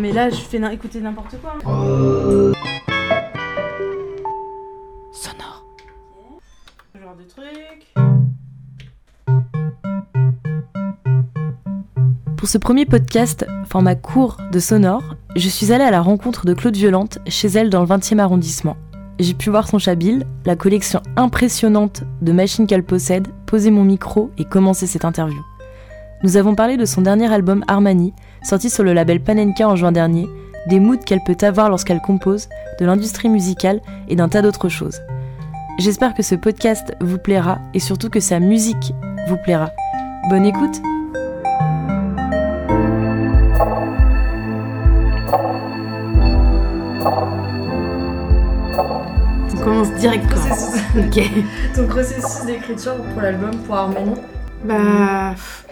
mais là, je fais écouter n'importe quoi. Sonore. Ce genre de truc. Pour ce premier podcast, format court de Sonore, je suis allée à la rencontre de Claude Violente chez elle dans le 20e arrondissement. J'ai pu voir son chabille, la collection impressionnante de machines qu'elle possède, poser mon micro et commencer cette interview. Nous avons parlé de son dernier album Armani, sorti sur le label Panenka en juin dernier, des moods qu'elle peut avoir lorsqu'elle compose, de l'industrie musicale et d'un tas d'autres choses. J'espère que ce podcast vous plaira et surtout que sa musique vous plaira. Bonne écoute On commence direct quoi. Processus. Ok. Ton processus d'écriture pour l'album, pour Armani? Bah, pff,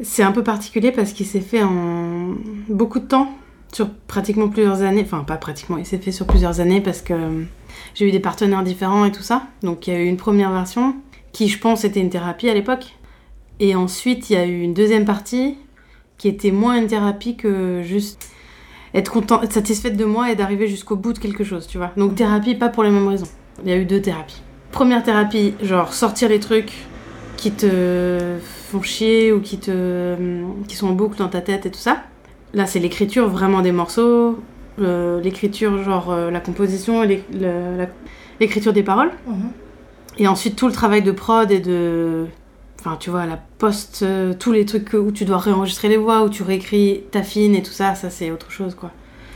c'est un peu particulier parce qu'il s'est fait en beaucoup de temps, sur pratiquement plusieurs années. Enfin, pas pratiquement, il s'est fait sur plusieurs années parce que euh, j'ai eu des partenaires différents et tout ça. Donc, il y a eu une première version qui, je pense, était une thérapie à l'époque. Et ensuite, il y a eu une deuxième partie qui était moins une thérapie que juste être content, être satisfaite de moi et d'arriver jusqu'au bout de quelque chose, tu vois. Donc, thérapie, pas pour les mêmes raisons. Il y a eu deux thérapies. Première thérapie, genre sortir les trucs qui te font chier ou qui te qui sont en boucle dans ta tête et tout ça. Là, c'est l'écriture vraiment des morceaux, euh, l'écriture genre euh, la composition, et l'écriture des paroles, et ensuite tout le travail de prod et de enfin tu vois la post euh, tous les trucs où tu dois réenregistrer les voix où tu réécris ta fine et tout ça, ça c'est autre chose quoi.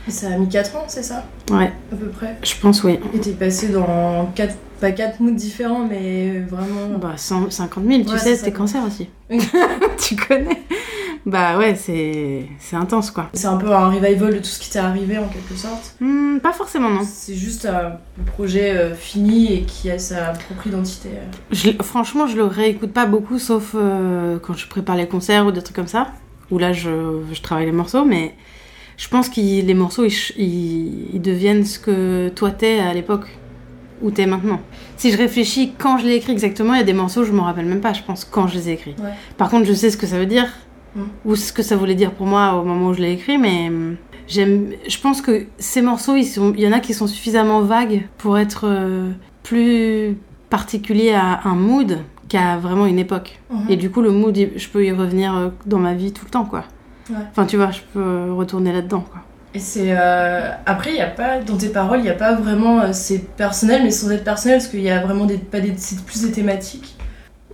Ça a mis 4 ans, c'est ça? Ouais, À peu près. je pense oui. Et t'es passé dans 4, pas 4 moods différents, mais vraiment. Bah 150 000, tu Ouais, sais, c'était cancer aussi. Tu connais Bah ouais, c'est c'est intense quoi. C'est un peu un revival de tout ce qui t'est arrivé en quelque sorte. Hmm, pas forcément non. C'est juste un projet euh, fini et qui a sa propre identité. euh. Je- franchement, je le réécoute pas beaucoup, sauf euh, quand je prépare les concerts ou des trucs comme ça, où là je, je travaille les morceaux, mais je pense que les morceaux ils- ils deviennent ce que toi t'es à l'époque où t'es maintenant. Si je réfléchis quand je l'ai écrit exactement, il y a des morceaux, je m'en rappelle même pas, je pense, quand je les ai écrits. Ouais. Par contre, je sais ce que ça veut dire, Mm. ou ce que ça voulait dire pour moi au moment où je l'ai écrit, mais hum, j'aime, je pense que ces morceaux, ils sont, il y en a qui sont suffisamment vagues pour être euh, plus particuliers à un mood qu'à vraiment une époque. Mhm. Et du coup, le mood, je peux y revenir euh, dans ma vie tout le temps, quoi. Ouais. Enfin, tu vois, je peux retourner là-dedans, quoi. Et c'est. euh, Après, y a pas. Dans tes paroles, il n'y a pas vraiment. euh, C'est personnel, mais sans être personnel, parce qu'il y a vraiment des. Pas des... C'est plus des thématiques.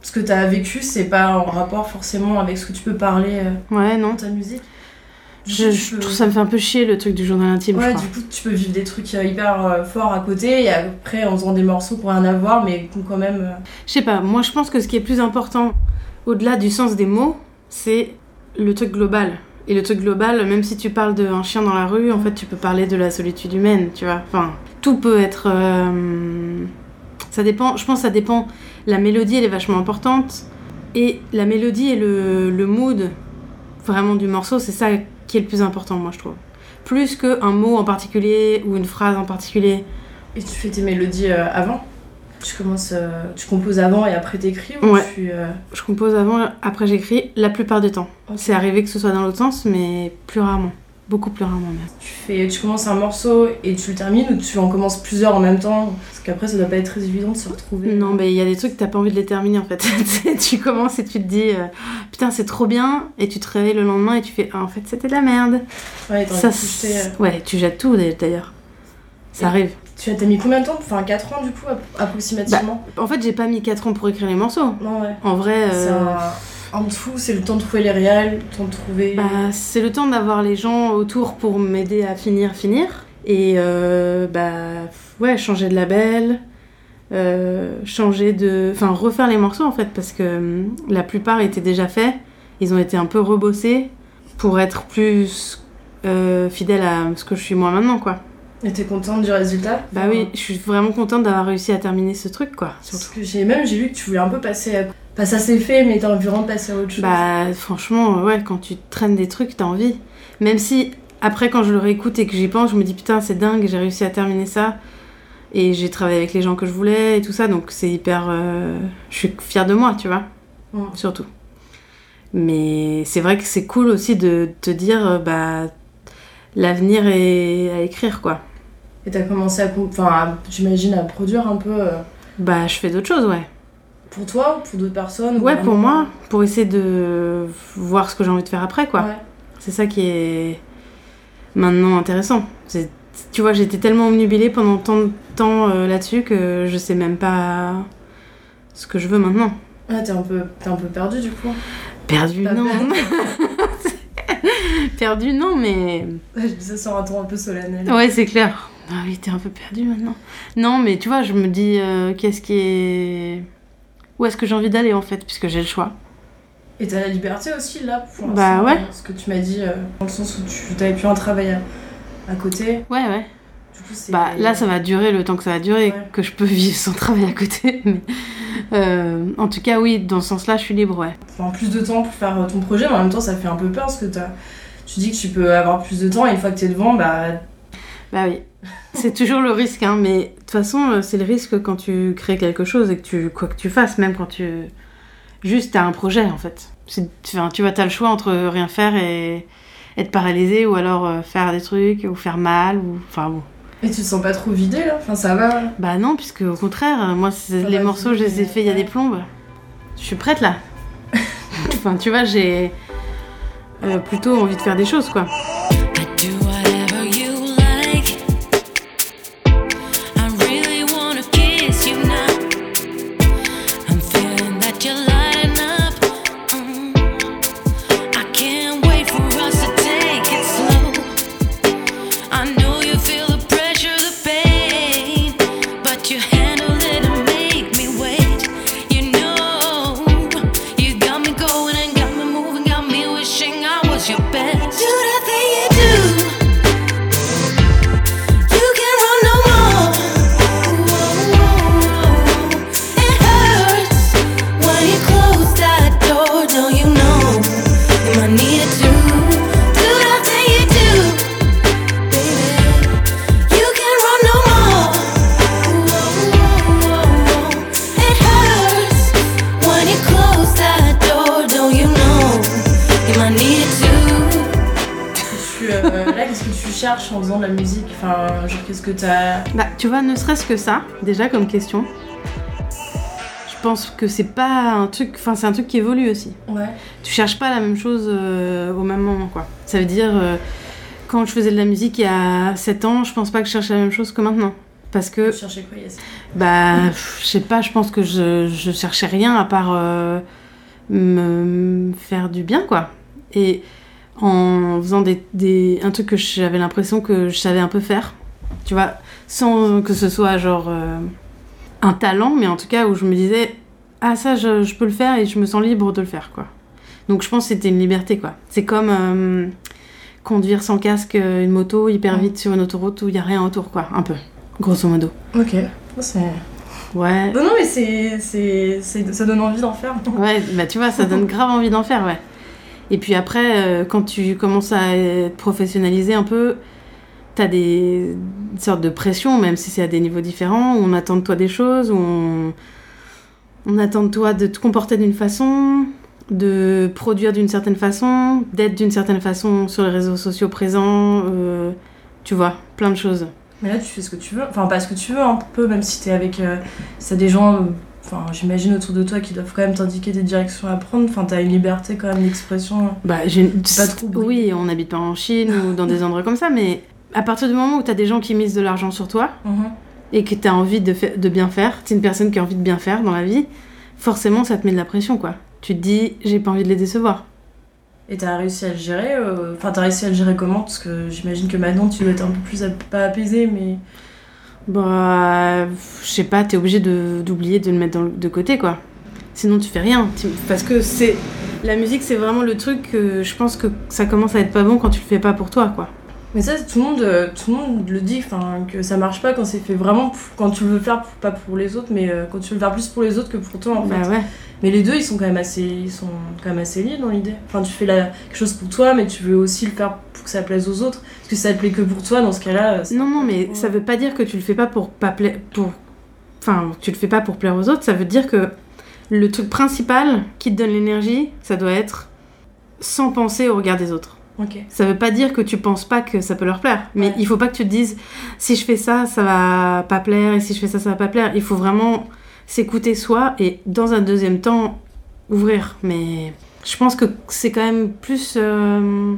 Ce que t'as vécu, c'est pas en rapport forcément avec ce que tu peux parler euh, Ouais, dans non. ta musique. Du Je, coup, tu je peux- trouve ça me fait un peu chier le truc du journal intime, je Ouais, crois. du coup, tu peux vivre des trucs euh, hyper euh, forts à côté et après en faisant des morceaux pour rien à voir, mais quand même. Je sais pas, moi je pense que ce qui est plus important, au-delà du sens des mots, c'est le truc global. Et le truc global, même si tu parles d'un chien dans la rue, en fait tu peux parler de la solitude humaine, tu vois. Enfin, tout peut être... euh, Ça dépend, je pense que ça dépend. La mélodie, elle est vachement importante. Et la mélodie et le, le mood vraiment du morceau, c'est ça qui est le plus important, moi je trouve. Plus qu'un mot en particulier ou une phrase en particulier. Et tu fais tes mélodies euh, avant? Tu commences. euh, Tu composes avant et après t'écris ou Ouais. tu. euh, Je compose avant, après j'écris, la plupart du temps. C'est arrivé que ce soit dans l'autre sens, mais plus rarement. Beaucoup plus rarement même. Tu, fais, tu commences un morceau et tu le termines ou tu en commences plusieurs en même temps? Parce qu'après, ça doit pas être très évident de se retrouver. Non, mais il y a des trucs que t'as pas envie de les terminer en fait. Tu commences et tu te dis euh, putain, c'est trop bien, et tu te réveilles le lendemain et tu fais ah, en fait, c'était de la merde. Ouais, Ça, jeter, ouais, tu jettes tout d'ailleurs. Ça arrive. Tu as mis combien de temps Enfin, 4 ans du coup, app- approximativement? En fait, j'ai pas mis 4 ans pour écrire les morceaux. Non, ouais. En vrai, C'est euh. En tout, c'est le temps de trouver les réels, le temps de trouver. bah, c'est le temps d'avoir les gens autour pour m'aider à finir, finir. Et euh, bah, ouais, changer de label, euh, changer de. Enfin, refaire les morceaux en fait, parce que hum, la plupart étaient déjà faits. Ils ont été un peu rebossés pour être plus fidèles à ce que je suis moi maintenant, quoi. Et t'es contente du résultat Bah oui, je suis vraiment contente d'avoir réussi à terminer ce truc, quoi. Surtout. Parce que j'ai même j'ai vu que tu voulais un peu passer à... Pas ça c'est fait, mais t'as envie vraiment de passer à autre chose. Bah franchement, ouais, quand tu traînes des trucs, t'as envie. Même si après quand je le réécoute et que j'y pense, je me dis putain c'est dingue, j'ai réussi à terminer ça. Et j'ai travaillé avec les gens que je voulais et tout ça, donc c'est hyper... euh, Je suis fière de moi, tu vois, surtout. Mais c'est vrai que c'est cool aussi de te dire, bah... l'avenir est à écrire, quoi. Et t'as commencé à, enfin, j'imagine, à produire un peu euh, Bah, je fais d'autres choses, ouais. pour toi, pour d'autres personnes. ou Ouais, pour moi, pour essayer de voir ce que j'ai envie de faire après, quoi. Ouais. C'est ça qui est maintenant intéressant. C'est- Tu vois, j'étais tellement omnubilée pendant tant de temps euh, là-dessus que je sais même pas ce que je veux maintenant. Ah, t'es un peu, t'es un peu perdu du coup? Perdu, non. perdu. Non, mais. Je dis ça sur un ton un peu solennel. Ouais, c'est clair. Ah oui, t'es un peu perdu maintenant. Non, mais tu vois, je me dis, euh, qu'est-ce qui est. Où est-ce que j'ai envie d'aller en fait, puisque j'ai le choix. Et t'as la liberté aussi là pour Bah ouais. euh, Ce que tu m'as dit, euh, dans le sens où tu t'avais plus un travail à, à côté. Ouais, ouais. Du coup, c'est. Bah là, ça va durer le temps que ça va durer, Ouais. que je peux vivre sans travail à côté. Mais euh, en tout cas, oui, dans ce sens-là, je suis libre, ouais. Enfin, plus de temps pour faire euh, ton projet, mais en même temps, ça fait un peu peur parce que t'as. Tu dis que tu peux avoir plus de temps et une fois que t'es devant, bah. Bah oui. C'est toujours le risque, hein, mais de toute façon, euh, c'est le risque quand tu crées quelque chose et que tu. quoi que tu fasses, même quand tu. Juste, t'as un projet en fait. Enfin, tu vois, t'as le choix entre rien faire et être paralysé ou alors faire des trucs ou faire mal ou. Enfin bon. Et tu te sens pas trop vidé là? Enfin, ça va. Bah non, puisque au contraire, euh, moi, les morceaux, je les ai faits il y a des plombes. Je suis prête là. enfin, tu vois, j'ai euh, plutôt envie de faire des choses, quoi. Qu'est-ce que tu cherches en faisant de la musique Enfin, genre, qu'est-ce que t'as? Bah, tu vois, ne serait-ce que ça, déjà comme question. Je pense que c'est pas un truc. Enfin, c'est un truc qui évolue aussi. Ouais. Tu cherches pas la même chose euh, au même moment, quoi. Ça veut dire, euh, quand je faisais de la musique il y a 7 ans, je pense pas que je cherchais la même chose que maintenant. Parce que, Tu cherchais quoi, Yes bah, je sais pas, je pense que je, je cherchais rien à part euh, me, me faire du bien, quoi. Et en faisant des, des- un truc que j'avais l'impression que je savais un peu faire, tu vois, sans que ce soit genre euh, un talent, mais en tout cas où je me disais, ah ça, je, je peux le faire et je me sens libre de le faire, quoi. Donc je pense que c'était une liberté, quoi. C'est comme euh, conduire sans casque euh, une moto hyper vite sur une autoroute où il y a rien autour, quoi, un peu, grosso modo. Ok. C'est. Ouais, Non, non, mais c'est, c'est, c'est- ça donne envie d'en faire. Ouais, bah tu vois, ça donne grave envie d'en faire, ouais. Et puis après, euh, quand tu commences à être professionnalisé un peu, t'as des sortes de pression, même si c'est à des niveaux différents, où on attend de toi des choses, où on, attend de toi de te comporter d'une façon, de produire d'une certaine façon, d'être d'une certaine façon sur les réseaux sociaux présents, euh, tu vois, plein de choses. Mais là, tu fais ce que tu veux. Enfin, pas ce que tu veux, un peu, même si t'es avec. Euh, des gens, euh, enfin, j'imagine autour de toi qui doivent quand même t'indiquer des directions à prendre. Enfin, t'as une liberté quand même d'expression. Bah, j'ai une- Pas trop. Oui, on n'habite pas en Chine ou dans des endroits comme ça, mais à partir du moment où t'as des gens qui misent de l'argent sur toi, Mhm. et que tu as envie de, fa- de bien faire, tu es une personne qui a envie de bien faire dans la vie, forcément ça te met de la pression quoi. Tu te dis j'ai pas envie de les décevoir. Et t'as réussi à le gérer euh, Enfin, t'as réussi à le gérer comment? Parce que j'imagine que maintenant, tu dois être un peu plus, pas apaisé, mais. Bah je sais pas, tu es obligé de- d'oublier de, le mettre dans le- de côté quoi. Sinon tu fais rien. Parce que c'est la musique c'est vraiment le truc que je pense que ça commence à être pas bon quand tu le fais pas pour toi quoi. Mais ça, tout le monde, euh, tout le monde le dit, que ça marche pas quand c'est fait vraiment pour- quand tu veux le faire, pour- pas pour les autres, mais euh, quand tu veux le faire plus pour les autres que pour toi, en fait. Bah ouais. Mais les deux, ils sont quand même assez, ils sont quand même assez liés dans l'idée. Enfin, tu fais la, quelque chose pour toi, mais tu veux aussi le faire pour que ça plaise aux autres. Parce que ça te plaît que pour toi, dans ce cas-là. c'est Non non mais ça veut pas dire que tu le fais pas pour pas plaire pour enfin tu le fais pas pour plaire aux autres, ça veut dire que le truc principal qui te donne l'énergie, ça doit être sans penser au regard des autres. Ok. Ça veut pas dire que tu penses pas que ça peut leur plaire, mais Ouais. il faut pas que tu te dises si je fais ça, ça va pas plaire, et si je fais ça, ça va pas plaire. Il faut vraiment s'écouter soi et dans un deuxième temps ouvrir. Mais je pense que c'est quand même plus. euh,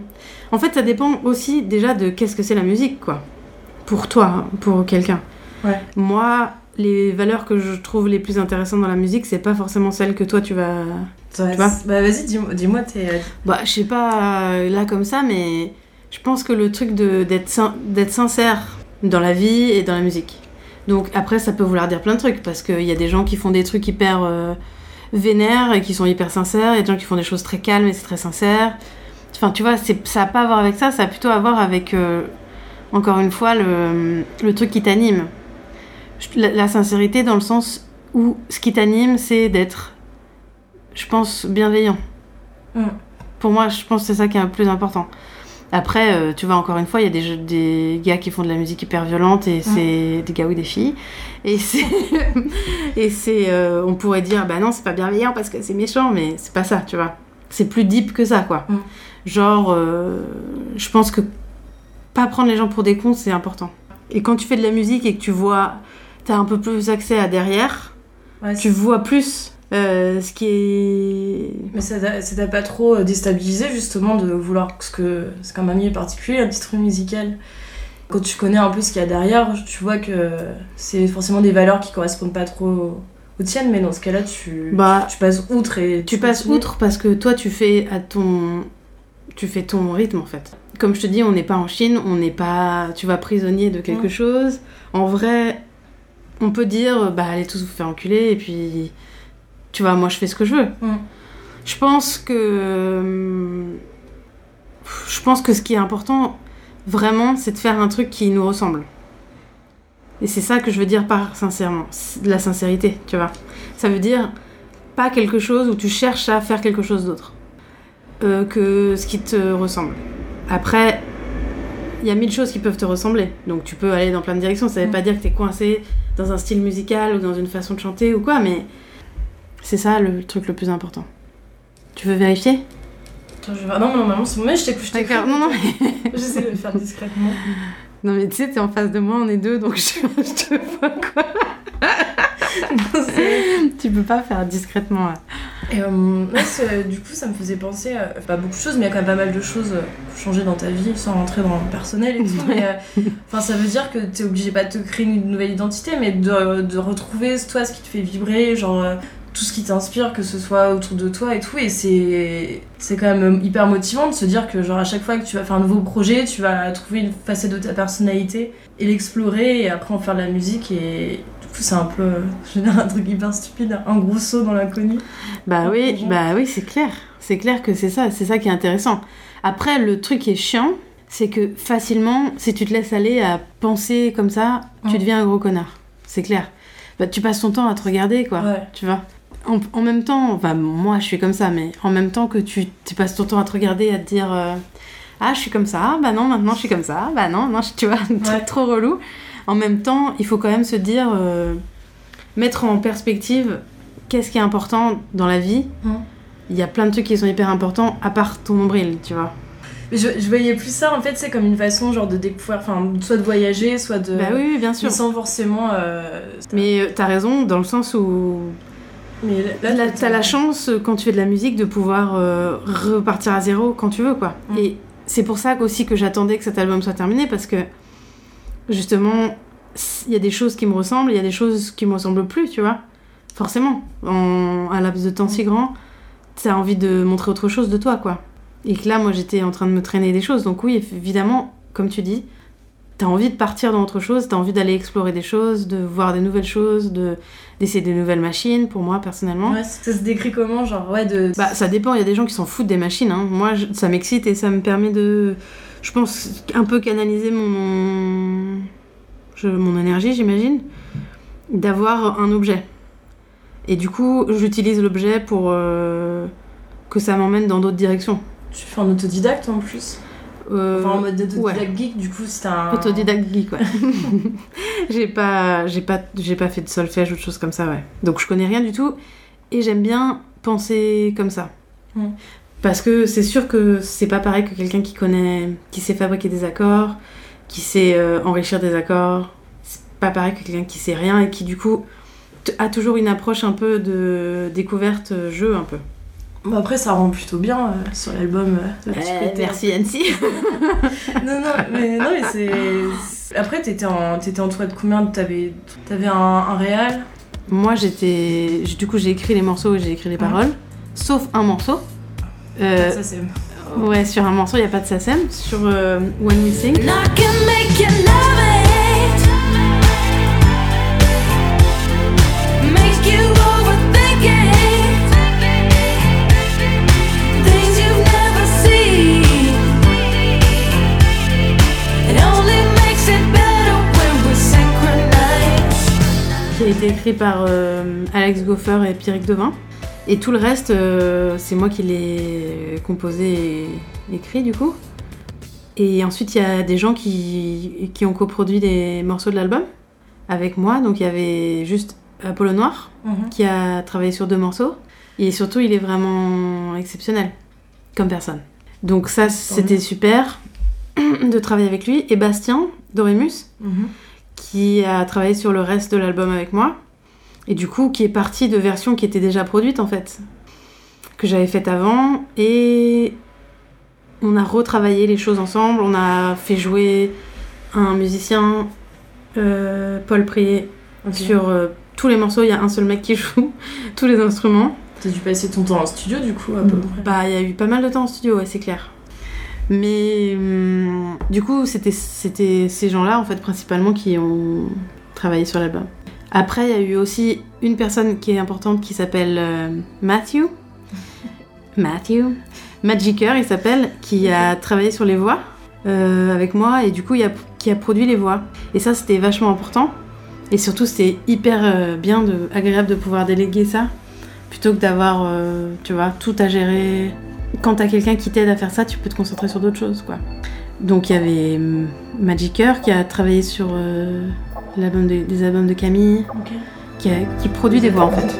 En fait, ça dépend aussi déjà de qu'est-ce que c'est la musique, quoi. Pour toi, pour quelqu'un. Ouais. Moi, les valeurs que je trouve les plus intéressantes dans la musique, c'est pas forcément celles que toi tu vas Tu c'est- Bah vas-y, dis-moi dis-moi tes. euh, bah, je sais pas euh, là comme ça, mais je pense que le truc de- d'être sin- d'être sincère dans la vie et dans la musique. Donc après, ça peut vouloir dire plein de trucs, parce qu'il y a des gens qui font des trucs hyper euh, vénères et qui sont hyper sincères, il y a des gens qui font des choses très calmes et c'est très sincère. Enfin, tu vois, ça n'a pas à voir avec ça, ça a plutôt à voir avec, euh, encore une fois, le, le truc qui t'anime. La sincérité dans le sens où ce qui t'anime, c'est d'être, je pense, bienveillant. Mm. Pour moi, je pense que c'est ça qui est le plus important. Après, euh, tu vois, encore une fois, il y a des, jeux- des gars qui font de la musique hyper violente et c'est des gars ou des filles. Et c'est. et c'est. euh, on pourrait dire, bah non, c'est pas bienveillant parce que c'est méchant, mais c'est pas ça, tu vois. C'est plus deep que ça, quoi. Genre, euh, je pense que pas prendre les gens pour des cons, c'est important. Et quand tu fais de la musique et que tu vois. T'as un peu plus accès à derrière, Ouais, tu vois plus euh, ce qui est. Mais ça t'a pas trop euh, déstabilisé justement de vouloir parce que c'est quand même un milieu particulier, un titre musical? Quand tu connais un peu ce qu'il y a derrière, tu vois que c'est forcément des valeurs qui correspondent pas trop aux tiennes, mais dans ce cas-là, tu, Bah, tu passes outre et Tu passes continues. outre parce que toi tu fais à ton tu fais ton rythme en fait. Comme je te dis, on n'est pas en Chine, on n'est pas tu vas prisonnier de quelque chose. En vrai, on peut dire bah allez tous vous faire enculer et puis tu vois, moi je fais ce que je veux. Mm. Je pense que je pense que ce qui est important vraiment, c'est de faire un truc qui nous ressemble. Et c'est ça que je veux dire par sincèrement, de la sincérité, tu vois. Ça veut dire pas quelque chose où tu cherches à faire quelque chose d'autre euh, que ce qui te ressemble. Après, il y a mille choses qui peuvent te ressembler, donc tu peux aller dans plein de directions. Ça veut Mm. pas dire que t'es coincé dans un style musical ou dans une façon de chanter ou quoi, mais c'est ça le truc le plus important. Tu veux vérifier? Attends, je vais- non, mais normalement, c'est mais je t'écoute. D'accord, non, non, mais... J'essaie de le faire discrètement. non, mais tu sais, t'es en face de moi, on est deux, donc je, je te vois quoi. tu peux pas faire discrètement là. Et euh, c'est- du coup, ça me faisait penser à pas beaucoup de choses, mais il y a quand même pas mal de choses euh, qui ont changé dans ta vie sans rentrer dans le personnel et tout. mais euh, enfin, ça veut dire que t'es obligé pas de te créer une nouvelle identité, mais de, de retrouver toi ce qui te fait vibrer, genre euh, tout ce qui t'inspire, que ce soit autour de toi et tout. Et c'est c'est quand même hyper motivant de se dire que genre à chaque fois que tu vas faire un nouveau projet, tu vas trouver une facette de ta personnalité et l'explorer et après en faire de la musique et du coup c'est un peu euh, je veux dire un truc hyper stupide un gros saut dans l'inconnu Bah oui, bah oui, c'est clair. C'est clair que c'est ça, c'est ça qui est intéressant. Après, le truc qui est chiant, c'est que facilement, si tu te laisses aller à penser comme ça, tu Mm. deviens un gros connard. C'est clair. Bah, tu passes ton temps à te regarder, quoi. Ouais. Tu vois en, en même temps, enfin, moi je suis comme ça, mais en même temps que tu, tu passes ton temps à te regarder, à te dire euh, Ah, je suis comme ça, bah non, maintenant je suis comme ça, bah non, non, je- tu vois, Ouais. trop relou. En même temps, il faut quand même se dire, euh, mettre en perspective qu'est-ce qui est important dans la vie. Mm. Il y a plein de trucs qui sont hyper importants, à part ton nombril, tu vois. Mais je, je voyais plus ça en fait, c'est comme une façon genre de découvrir, enfin soit de voyager, soit de. Bah oui, bien sûr. Mais sans forcément. euh, Mais t'as raison, dans le sens où mais là, Là, t'as la chance, euh, quand tu fais de la musique, de pouvoir euh, repartir à zéro quand tu veux, quoi. Mm. Et c'est pour ça aussi que j'attendais que cet album soit terminé, parce que, justement, il y a des choses qui me ressemblent, il y a des choses qui me ressemblent plus, tu vois. Forcément. En un laps de temps si grand, t'as envie de montrer autre chose de toi, quoi. Et que là, moi, j'étais en train de me traîner des choses. Donc oui, évidemment, comme tu dis, t'as envie de partir dans autre chose, t'as envie d'aller explorer des choses, de voir des nouvelles choses, de d'essayer des nouvelles machines, pour moi, personnellement. Ouais, ça se décrit comment Genre, ouais, de. Bah, ça dépend, il y a des gens qui s'en foutent des machines. Hein. Moi, je- ça m'excite et ça me permet de, je pense, un peu canaliser mon, je- mon énergie, j'imagine, d'avoir un objet. Et du coup, j'utilise l'objet pour euh, que ça m'emmène dans d'autres directions. Tu fais en autodidacte en plus Euh, Enfin, en mode autodidacte ouais. geek, du coup, c'est un. Autodidacte geek, ouais. j'ai pas, j'ai pas, j'ai pas fait de solfège ou de choses comme ça, ouais. Donc je connais rien du tout et j'aime bien penser comme ça. Mm. Parce que c'est sûr que c'est pas pareil que quelqu'un qui connaît, qui sait fabriquer des accords, qui sait euh, enrichir des accords. C'est pas pareil que quelqu'un qui sait rien et qui du coup a toujours une approche un peu de découverte euh, jeu un peu. Bon, après, ça rend plutôt bien euh, sur l'album. euh, côté- merci Yancy. Non, non, mais, non, mais c'est. Après, t'étais en, t'étais entouré de combien? T'avais, t'avais un, un réal? Moi j'étais, du coup j'ai écrit les morceaux et j'ai écrit les paroles, sauf un morceau. Euh, Ça, c'est. ouais, sur un morceau il y a pas de SACEM. Sur euh, When We Sing. Été écrit par euh, Alex Goffer et Pierrick Devin. Et tout le reste, euh, c'est moi qui l'ai composé et écrit du coup. Et ensuite, il y a des gens qui, qui ont coproduit des morceaux de l'album avec moi. Donc il y avait juste Apollo Noir Mhm. qui a travaillé sur deux morceaux. Et surtout, il est vraiment exceptionnel comme personne. Donc ça, c'était super de travailler avec lui. Et Bastien Dorémus, Mhm. Qui a travaillé sur le reste de l'album avec moi. Et du coup, qui est parti de versions qui étaient déjà produites en fait, que j'avais faites avant. Et on a retravaillé les choses ensemble. On a fait jouer un musicien, euh, Paul Ok. sur euh, tous les morceaux. Il y a un seul mec qui joue tous les instruments. T'as dû passer ton temps en studio, du coup, à peu près. Bah, il y a eu pas mal de temps en studio, ouais, c'est clair. Mais hum, du coup, c'était c'était ces gens-là, en fait, principalement, qui ont travaillé sur l'album. Après, il y a eu aussi une personne qui est importante qui s'appelle euh, Matthew. Matthew. Magicker, il s'appelle, qui a travaillé sur les voix euh, avec moi et du coup, il a, qui a produit les voix. Et ça, c'était vachement important. Et surtout, c'était hyper euh, bien, de, agréable de pouvoir déléguer ça plutôt que d'avoir, euh, tu vois, tout à gérer. Quand t'as quelqu'un qui t'aide à faire ça, tu peux te concentrer sur d'autres choses, quoi. Donc il y avait hum, Magicker qui a travaillé sur euh, de- des albums de Camille, qui, a- qui produit des voix en fait.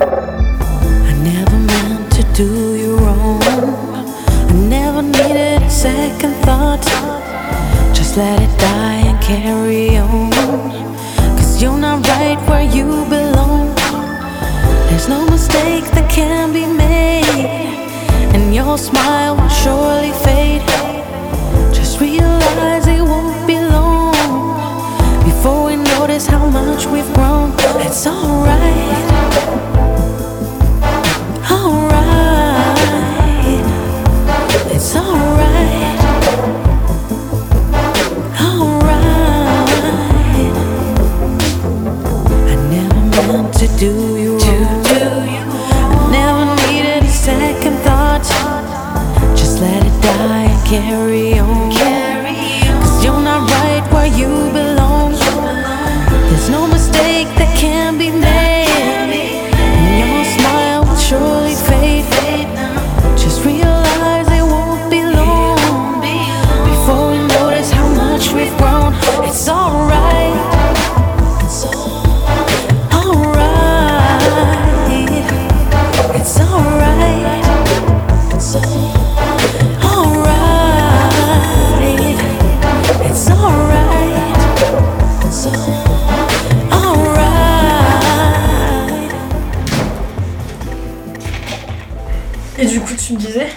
I never meant to do you wrong. I never needed a second thought. Just let it die and carry on. Cause you're not right where you belong. There's no mistake that can be made. Your smile will surely fade.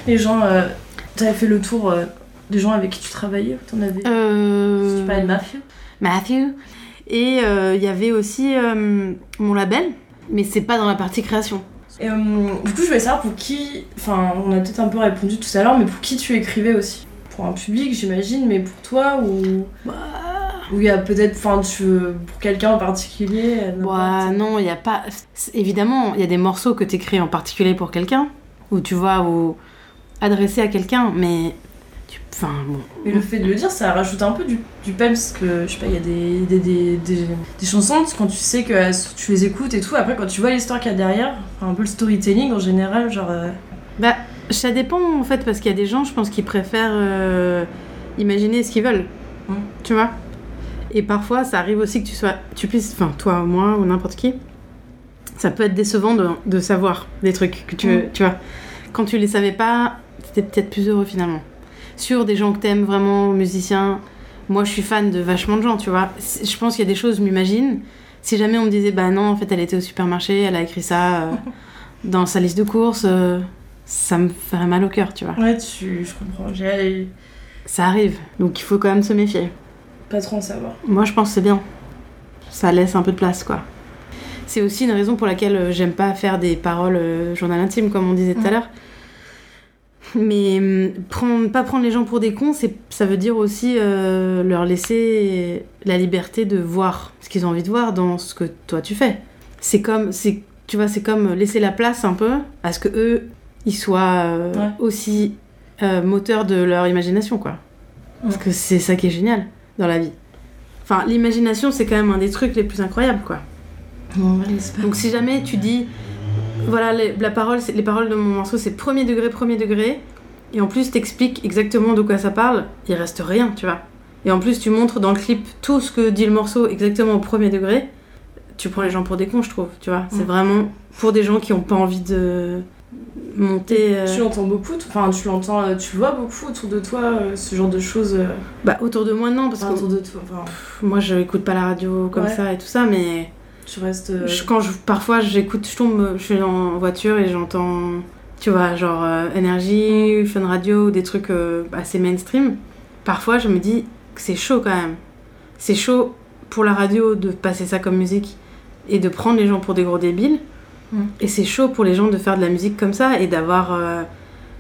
Les gens. Euh, T'avais fait le tour euh, des gens avec qui tu travaillais T'en avais? Euh... Tu parlais de Matthew Matthew. Et euh, il y avait aussi euh, mon label, mais c'est pas dans la partie création. Et du coup, je voulais savoir pour qui. Enfin, on a peut-être un peu répondu tout à l'heure, mais pour qui tu écrivais aussi? Pour un public, j'imagine, mais pour toi ou? Ou il y a peut-être. Enfin, tu. Pour quelqu'un en particulier. Bah non, il y a pas. Évidemment, il y a des morceaux que t'écris en particulier pour quelqu'un, ou tu vois, ou adressés à quelqu'un, mais. tu- Enfin, bon. Mais le fait de le dire, ça rajoute un peu du, du peps que, je sais pas, il y a des, des, des, des, des chansons, quand tu sais que euh, tu les écoutes et tout, après quand tu vois l'histoire qu'il y a derrière, un peu le storytelling en général, genre... euh, Bah, ça dépend en fait, parce qu'il y a des gens, je pense, qui préfèrent euh, imaginer ce qu'ils veulent. Tu vois? Et parfois, ça arrive aussi que tu sois. Tu puisses. Enfin, toi, moi, ou n'importe qui. Ça peut être décevant de, de savoir des trucs que tu veux. Tu vois? Quand tu les savais pas, t'étais peut-être plus heureux finalement. Sur des gens que t'aimes vraiment, musiciens. Moi, je suis fan de vachement de gens, tu vois. Je pense qu'il y a des choses, je m'imagine. Si jamais on me disait, bah non, en fait, elle était au supermarché, elle a écrit ça euh, dans sa liste de courses, euh, ça me ferait mal au cœur, tu vois. Ouais, tu, je comprends. J'ai Ça arrive, donc il faut quand même se méfier. pas trop en savoir. Moi, je pense que c'est bien. Ça laisse un peu de place, quoi. C'est aussi une raison pour laquelle euh, j'aime pas faire des paroles euh, journal intime, comme on disait tout à Mm. l'heure. Mais hum, prendre, pas prendre les gens pour des cons, ça veut dire aussi euh, leur laisser la liberté de voir ce qu'ils ont envie de voir dans ce que toi tu fais. C'est comme, tu vois, c'est comme laisser la place un peu à ce que eux, ils soient euh, Ouais. aussi euh, moteurs de leur imagination, quoi. Parce que c'est ça qui est génial dans la vie. Enfin, l'imagination, c'est quand même un des trucs les plus incroyables, quoi. L'espérer. Donc si jamais tu dis, voilà, les, la parole, les paroles de mon morceau, c'est premier degré, premier degré, et en plus t'expliques exactement de quoi ça parle, il reste rien, tu vois. Et en plus tu montres dans le clip tout ce que dit le morceau exactement au premier degré, tu prends les gens pour des cons, je trouve, tu vois. C'est Mm. vraiment pour des gens qui ont pas envie de monter... euh, Tu l'entends beaucoup, enfin tu l'entends, euh, tu vois beaucoup autour de toi, euh, ce genre de choses. euh, Bah autour de moi, non, parce enfin, que autour de toi, enfin, moi je écoute pas la radio comme Ouais. ça et tout ça, mais... tu restes. euh, Je- quand je, parfois j'écoute, je tombe, je suis en voiture et j'entends, tu vois, genre euh, énergie, fun radio, ou des trucs euh, assez mainstream. Parfois je me dis que c'est chaud quand même. C'est chaud pour la radio de passer ça comme musique et de prendre les gens pour des gros débiles. Mm. Et c'est chaud pour les gens de faire de la musique comme ça et d'avoir euh,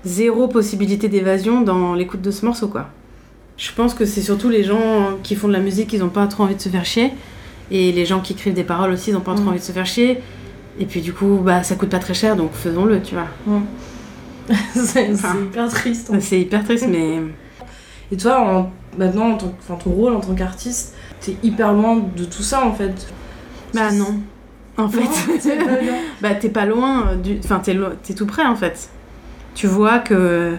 zéro possibilité d'évasion dans l'écoute de ce morceau, quoi. Je pense que c'est surtout les gens qui font de la musique, ils ont pas trop envie de se faire chier. Et les gens qui écrivent des paroles aussi, ils ont pas trop Mm. envie de se faire chier. Et puis du coup, bah ça coûte pas très cher, donc faisons-le, tu vois. c'est c'est Enfin. hyper triste. hein. C'est hyper triste, mais Et toi, en- maintenant, en que- enfin, ton rôle en tant qu'artiste, t'es hyper loin de tout ça en fait. bah non. En Non, fait, pas bah t'es pas loin euh, du, enfin t'es lo- tout près en fait. Tu vois que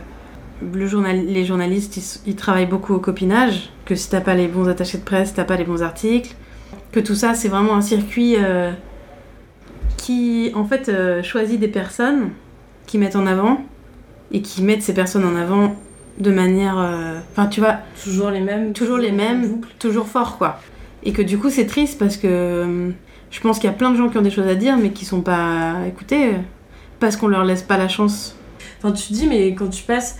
le journal, les journalistes, ils, ils travaillent beaucoup au copinage, que si t'as pas les bons attachés de presse, t'as pas les bons articles, que tout ça c'est vraiment un circuit euh, qui en fait euh, choisit des personnes qui mettent en avant et qui mettent ces personnes en avant de manière, euh, enfin tu vois, Toujours les mêmes. toujours les mêmes, toujours fort quoi. Et que du coup c'est triste parce que je pense qu'il y a plein de gens qui ont des choses à dire mais qui sont pas écoutés parce qu'on leur laisse pas la chance. Enfin, tu te dis, mais quand tu passes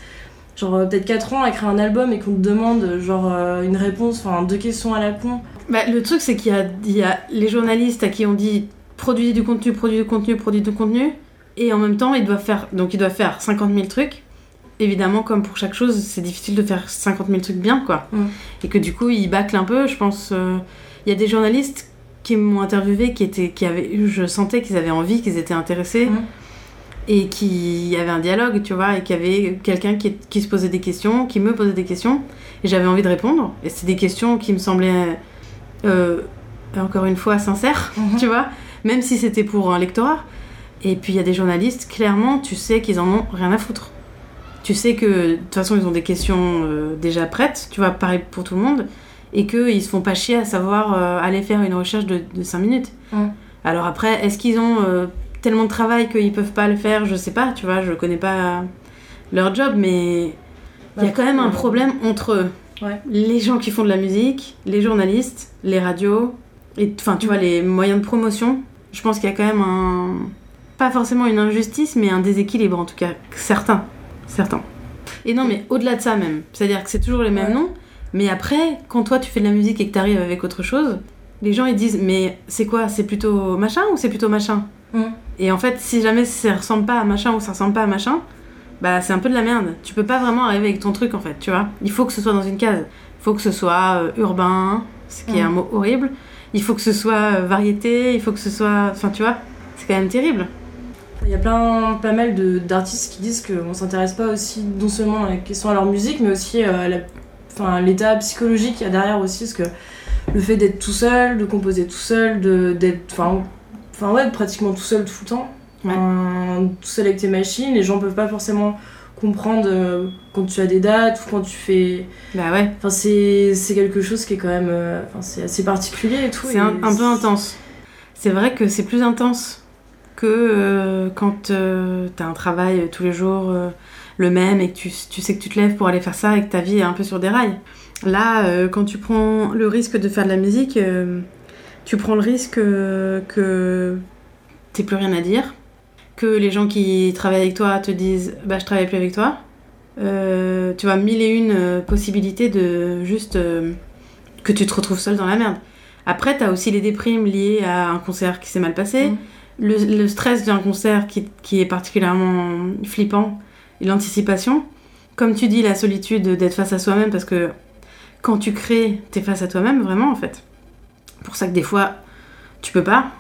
genre peut-être 4 ans à écrire un album et qu'on te demande genre une réponse, enfin deux questions à la con. Bah, le truc c'est qu'il y a, y les journalistes à qui on dit produis du contenu, produis du contenu, produis du contenu et en même temps ils doivent faire donc ils doivent faire 50 000 trucs. Évidemment comme pour chaque chose c'est difficile de faire 50 000 trucs bien quoi. Mm. Et que du coup ils bâclent un peu je pense. euh, Il y a des journalistes qui m'ont interviewé qui étaient qui avaient je sentais qu'ils avaient envie qu'ils étaient intéressés Mm. et qui avait un dialogue tu vois et qui avait quelqu'un qui, qui se posait des questions qui me posait des questions et j'avais envie de répondre et c'est des questions qui me semblaient euh, encore une fois sincères Mhm. tu vois même si c'était pour un lectorat. Et puis il y a des journalistes clairement tu sais qu'ils en ont rien à foutre. Tu sais que de toute façon ils ont des questions euh, déjà prêtes tu vois pareil pour tout le monde et qu'ils se font pas chier à savoir euh, aller faire une recherche de, de 5 minutes. Alors après est-ce qu'ils ont euh, tellement de travail qu'ils peuvent pas le faire? Je sais pas tu vois je connais pas leur job mais il y a quand même un problème entre Ouais. les gens qui font de la musique, les journalistes, les radios, et enfin tu vois les moyens de promotion. Je pense qu'il y a quand même un pas forcément une injustice, mais un déséquilibre en tout cas certain, certain. Et non mais au-delà de ça même, c'est-à-dire que c'est toujours les mêmes Ouais. noms, mais après quand toi tu fais de la musique et que t'arrives avec autre chose, les gens ils disent mais c'est quoi, c'est plutôt machin ou c'est plutôt machin? Mm. Et en fait si jamais ça ressemble pas à machin ou ça ressemble pas à machin, bah c'est un peu de la merde. Tu peux pas vraiment arriver avec ton truc en fait, tu vois. Il faut que ce soit dans une case. Il faut que ce soit euh, urbain, ce qui est un mot horrible. Il faut que ce soit euh, variété, il faut que ce soit. Enfin, tu vois, c'est quand même terrible. Il y a plein, pas mal d'artistes qui disent qu'on s'intéresse pas aussi non seulement à la question à leur musique, mais aussi euh, à enfin, l'état psychologique qu'il y a derrière aussi, parce que le fait d'être tout seul, de composer tout seul, d'être, enfin ouais, pratiquement tout seul tout le temps, Ouais. Tout seul avec tes machines, les gens peuvent pas forcément comprendre euh, quand tu as des dates ou quand tu fais, Bah ouais, enfin c'est quelque chose qui est quand même, euh, enfin c'est assez particulier et tout. c'est un, un peu intense. C'est vrai que c'est plus intense que euh, quand euh, t'as un travail euh, tous les jours le même et que tu, tu sais que tu te lèves pour aller faire ça et que ta vie est un peu sur des rails. Là, quand tu prends le risque de faire de la musique, tu prends le risque que t'aies plus rien à dire, que les gens qui travaillent avec toi te disent bah je travaille plus avec toi. Euh, tu vois mille et une euh, possibilités de juste euh, que tu te retrouves seul dans la merde. Après, t'as aussi les déprimes liées à un concert qui s'est mal passé, Mm. le, le stress d'un concert qui, qui est particulièrement flippant, et l'anticipation. Comme tu dis, la solitude d'être face à soi-même, parce que quand tu crées, t'es face à toi-même, vraiment, en fait. Pour ça que des fois, tu peux pas.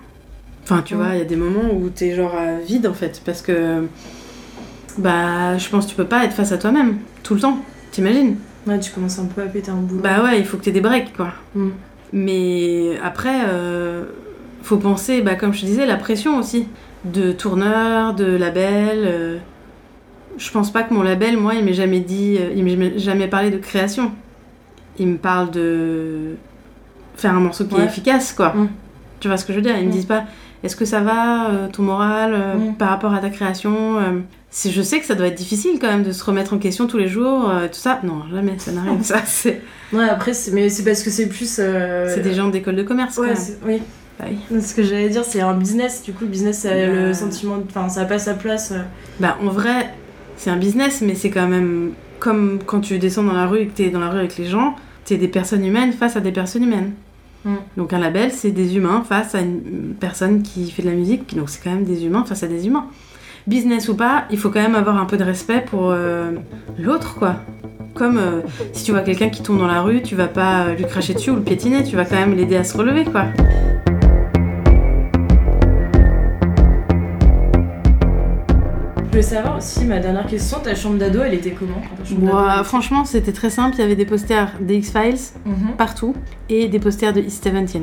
Enfin, tu Mm. vois, il y a des moments où t'es genre à vide, en fait, parce que... Bah, je pense que tu peux pas être face à toi-même, tout le temps. T'imagines? Ouais, tu commences un peu à péter un boulot. Bah ouais, il faut que t'aies des breaks, quoi. Mm. Mais après, euh, faut penser, bah, comme je te disais, la pression aussi. De tourneur, de label. euh, je pense pas que mon label, moi, il m'ait jamais dit, euh, il m'ait jamais parlé de création. Il me parle de faire un morceau qui est efficace, quoi. Mm. Tu vois ce que je veux dire? Ils me Mm. disent pas, est-ce que ça va, euh, ton moral, euh, Mm. par rapport à ta création euh, si Je sais que ça doit être difficile quand même de se remettre en question tous les jours, tout ça. Non, jamais, ça n'arrive. ça, c'est Ouais, après, c'est... mais c'est parce que c'est plus. c'est des gens d'école de commerce, quand Ouais, même. c'est- oui. Oui. Ce que j'allais dire, c'est un business. Du coup, le business, ça a Bah. le sentiment. Enfin, ça a pas sa place. Bah, en vrai, c'est un business, mais c'est quand même comme quand tu descends dans la rue et que t'es dans la rue avec les gens, t'es des personnes humaines face à des personnes humaines. Mm. Donc un label, c'est des humains face à une personne qui fait de la musique, donc c'est quand même des humains face à des humains. Business ou pas, il faut quand même avoir un peu de respect pour euh, l'autre, quoi. Comme euh, si tu vois quelqu'un qui tombe dans la rue, tu vas pas euh, lui cracher dessus ou le piétiner, tu vas quand même l'aider à se relever, quoi. Je voulais savoir aussi, ma dernière question, ta chambre d'ado, elle était comment franchement, c'était très simple, il y avait des posters des X-Files Mhm. partout et des posters de East 17.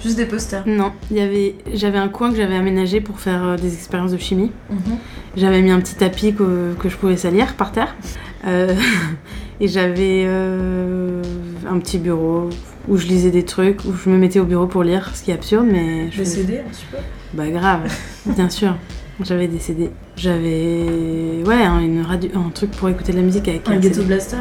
Juste des posters. Non, il y avait, j'avais un coin que j'avais aménagé pour faire euh, des expériences de chimie. Mhm. J'avais mis un petit tapis que, que je pouvais salir par terre. Euh, et j'avais euh, un petit bureau où je lisais des trucs, où je me mettais au bureau pour lire, ce qui est absurde, mais je Des faisais- CD un petit peu. Bah grave, bien sûr. J'avais des CD. J'avais ouais un, une radio, un truc pour écouter de la musique avec Un un ghetto CD. blaster.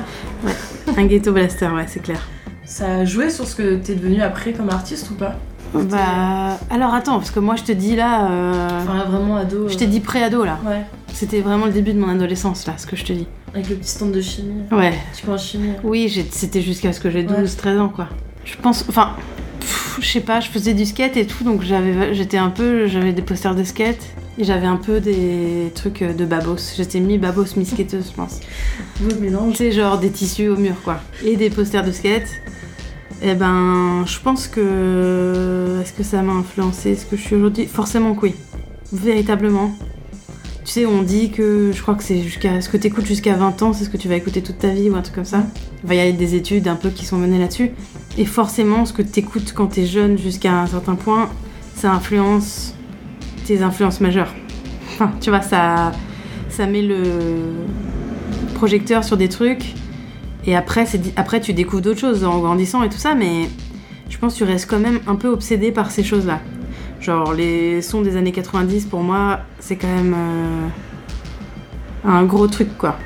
Un ghetto blaster, ouais, c'est clair. Ça a joué sur ce que t'es devenu après comme artiste ou pas? Bah alors attends, parce que moi je te dis là, euh, Enfin, vraiment ado. euh, je t'ai dit pré-ado là. Ouais, C'était vraiment le début de mon adolescence là, ce que je te dis. avec le petit stand de chimie. Ouais. Tu en chimie. Oui, c'était jusqu'à ce que j'ai Ouais. 12-13 ans, quoi. Je pense, enfin, je sais pas, je faisais du skate et tout, donc j'avais, j'étais un peu, j'avais des posters de skate et j'avais un peu des trucs de babos. J'étais mi-babos, mi-skateuse, je pense. Beau mélange. C'est genre des tissus au mur, quoi. Et des posters de skate. Et ben, je pense que. Est-ce que ça m'a influencé? Ce que je suis aujourd'hui? Forcément que oui. Véritablement. Tu sais, on dit que je crois que c'est jusqu'à ce que t'écoutes jusqu'à 20 ans, c'est ce que tu vas écouter toute ta vie ou un truc comme ça. Il va y avoir des études un peu qui sont menées là-dessus. Et forcément, ce que t'écoutes quand t'es jeune jusqu'à un certain point, ça influence tes influences majeures. Enfin, tu vois, ça, ça met le projecteur sur des trucs. Et après, après tu découvres d'autres choses en grandissant et tout ça, mais je pense que tu restes quand même un peu obsédé par ces choses-là. Genre, les sons des années 90, pour moi, c'est quand même euh, un gros truc, quoi.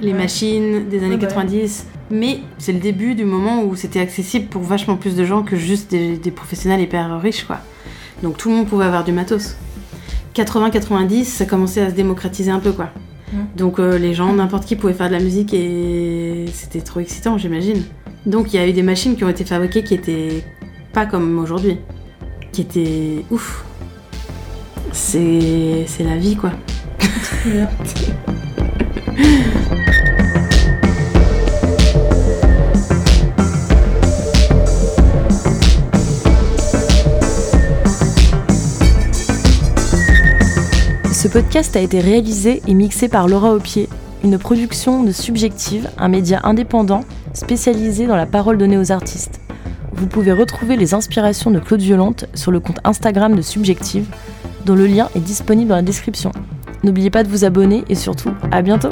Les Ouais. machines des années Ouais, bah ouais. 90. Mais c'est le début du moment où c'était accessible pour vachement plus de gens que juste des, des professionnels hyper riches, quoi. Donc tout le monde pouvait avoir du matos. 80-90, ça commençait à se démocratiser un peu, quoi. Mm. Donc euh, les gens, n'importe qui pouvait faire de la musique et c'était trop excitant, j'imagine. Donc il y a eu des machines qui ont été fabriquées qui étaient pas comme aujourd'hui, qui étaient ouf. C'est c'est la vie, quoi. Ce podcast a été réalisé et mixé par Laura Aupier, une production de Subjective, un média indépendant spécialisé dans la parole donnée aux artistes. Vous pouvez retrouver les inspirations de Claude Violante sur le compte Instagram de Subjective, dont le lien est disponible dans la description. N'oubliez pas de vous abonner et surtout, à bientôt